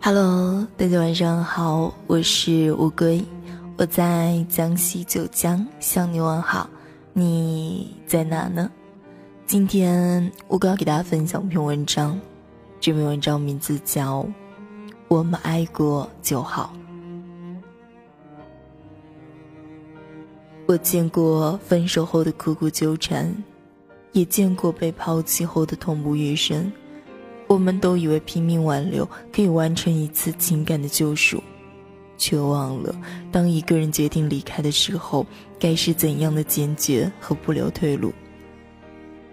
Hello，大家晚上好，我是乌龟，我在江西九江向你问好，你在哪呢？今天乌龟要给大家分享一篇文章，这篇文章名字叫《我们爱过就好》。我见过分手后的苦苦纠缠，也见过被抛弃后的痛不欲生。我们都以为拼命挽留可以完成一次情感的救赎，却忘了，当一个人决定离开的时候，该是怎样的坚决和不留退路。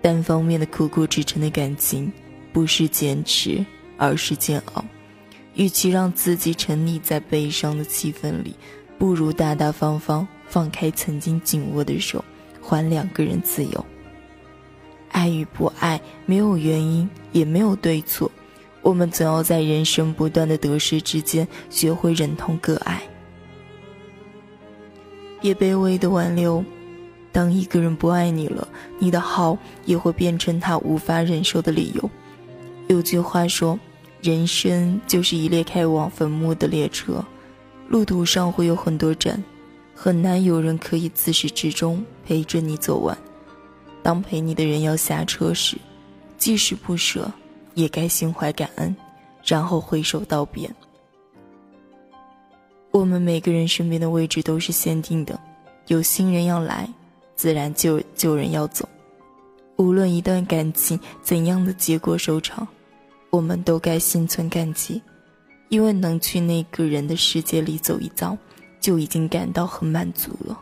单方面的苦苦支撑的感情，不是坚持，而是煎熬。与其让自己沉溺在悲伤的气氛里，不如大大方方放开曾经紧握的手，还两个人自由。爱与不爱没有原因，也没有对错，我们总要在人生不断的得失之间，学会忍痛割爱。别卑微的挽留，当一个人不爱你了，你的好也会变成他无法忍受的理由。有句话说，人生就是一列开往坟墓的列车，路途上会有很多站，很难有人可以自始至终陪着你走完。当陪你的人要下车时，即使不舍，也该心怀感恩，然后挥手道别。我们每个人身边的位置都是限定的，有新人要来，自然就旧人要走。无论一段感情怎样的结果收场，我们都该心存感激，因为能去那个人的世界里走一遭，就已经感到很满足了。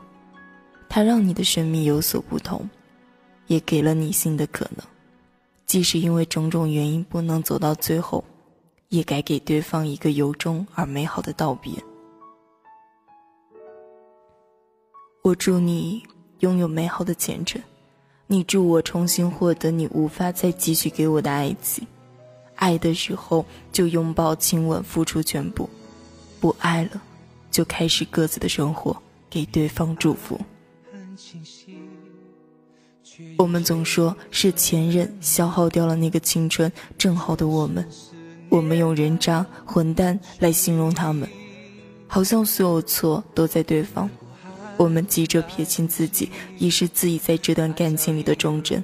他让你的生命有所不同。也给了你新的可能，即使因为种种原因不能走到最后，也该给对方一个由衷而美好的道别。我祝你拥有美好的前程，你祝我重新获得你无法再继续给我的爱情。爱的时候就拥抱亲吻，付出全部；不爱了，就开始各自的生活，给对方祝福。我们总说是前任消耗掉了那个青春正好的我们，我们用人渣、混蛋来形容他们，好像所有错都在对方。我们急着撇清自己，已是自己在这段感情里的忠贞。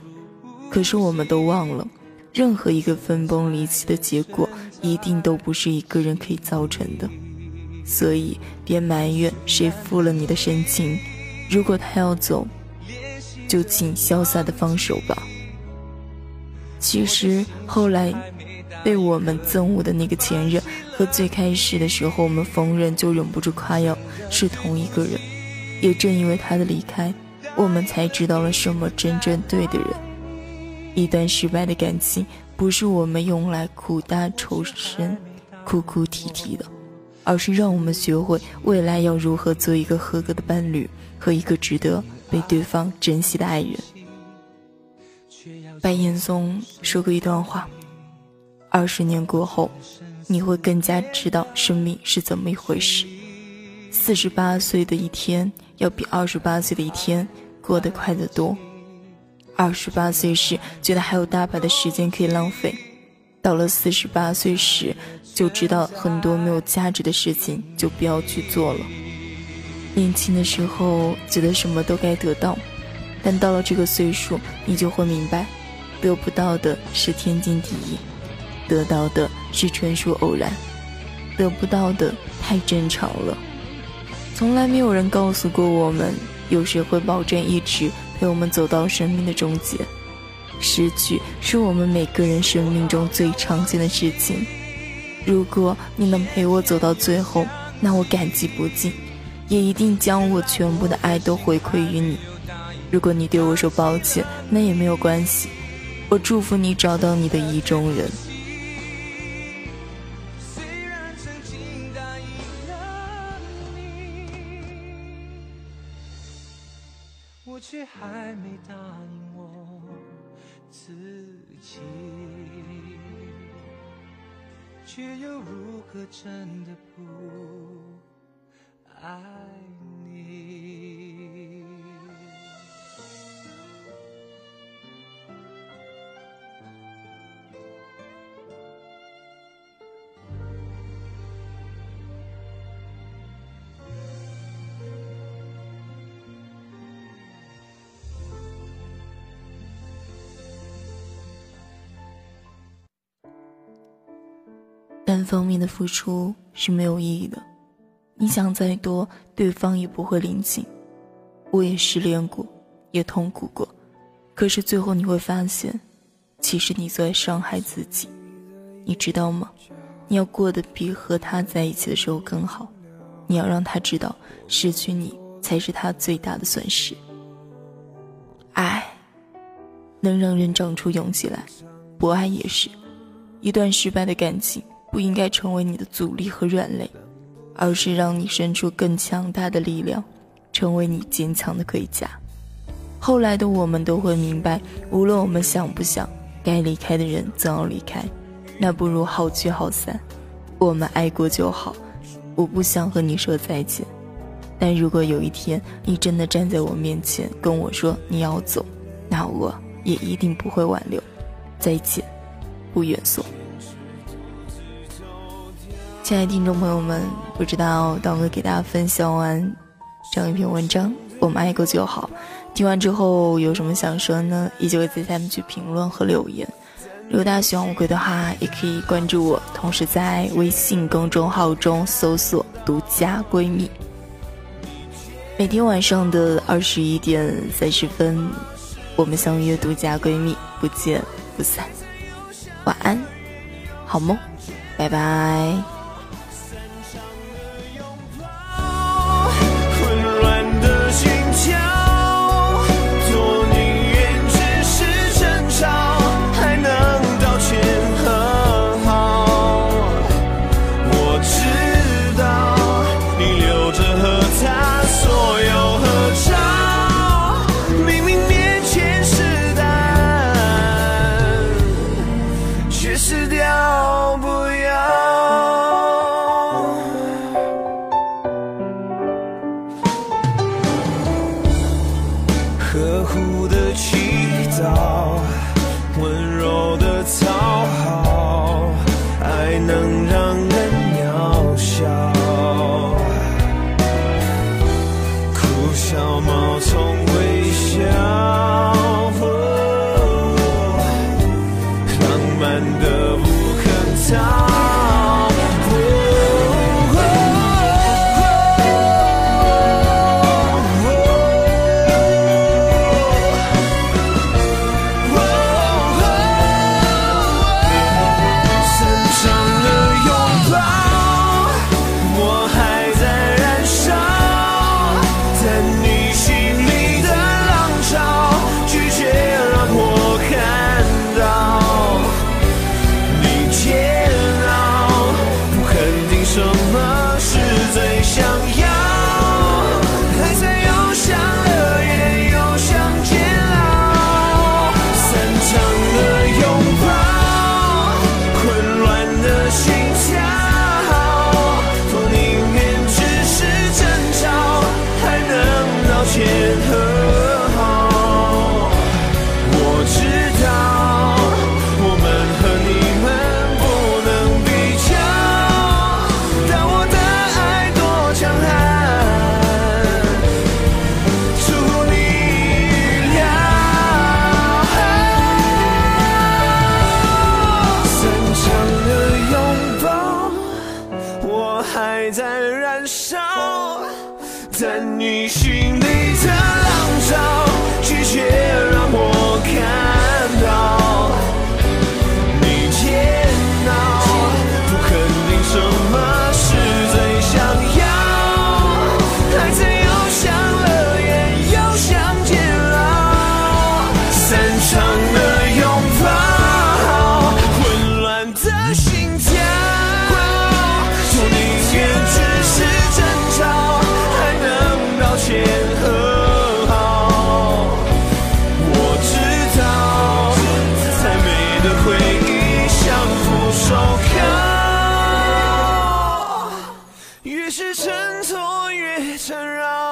可是我们都忘了，任何一个分崩离析的结果，一定都不是一个人可以造成的。所以别埋怨谁负了你的深情，如果他要走。就请潇洒的放手吧。其实后来被我们憎恶的那个前任，和最开始的时候我们逢人就忍不住夸耀是同一个人。也正因为他的离开，我们才知道了什么真正对的人。一段失败的感情，不是我们用来苦大仇深、哭哭啼啼的，而是让我们学会未来要如何做一个合格的伴侣和一个值得。被对方珍惜的爱人，白岩松说过一段话：二十年过后，你会更加知道生命是怎么一回事。四十八岁的一天，要比二十八岁的一天过得快得多。二十八岁时觉得还有大把的时间可以浪费，到了四十八岁时，就知道很多没有价值的事情就不要去做了。年轻的时候觉得什么都该得到，但到了这个岁数，你就会明白，得不到的是天经地义，得到的是纯属偶然，得不到的太正常了。从来没有人告诉过我们，有谁会保证一直陪我们走到生命的终结。失去是我们每个人生命中最常见的事情。如果你能陪我走到最后，那我感激不尽。也一定将我全部的爱都回馈于你。如果你对我说抱歉，那也没有关系。我祝福你找到你的意中人。我却还没答应我自己，却又如何真的不？爱你单方面的付出是没有意义的。你想再多，对方也不会领情。我也失恋过，也痛苦过，可是最后你会发现，其实你在伤害自己。你知道吗？你要过得比和他在一起的时候更好。你要让他知道，失去你才是他最大的损失。爱，能让人长出勇气来；不爱也是。一段失败的感情不应该成为你的阻力和软肋，而是让你生出更强大的力量，成为你坚强的盔甲。后来的我们都会明白，无论我们想不想，该离开的人总要离开，那不如好聚好散。我们爱过就好，我不想和你说再见。但如果有一天你真的站在我面前跟我说你要走，那我也一定不会挽留。再见。不远送。亲爱的听众朋友们，不知道刀哥给大家分享完这样一篇文章，我们爱过就好。听完之后有什么想说呢？依旧会在下面去评论和留言。如果大家喜欢我鬼的话，也可以关注我，同时在微信公众号中搜索“独家闺蜜”。每天晚上的二十一点三十分，我们相约独家闺蜜，不见不散。晚安，好梦，拜拜。苦的祈祷温柔的讨好爱能让人渺小。哭笑猫从未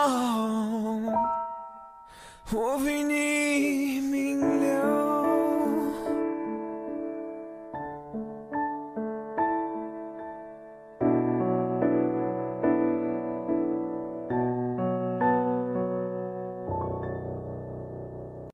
Oh, o vinil.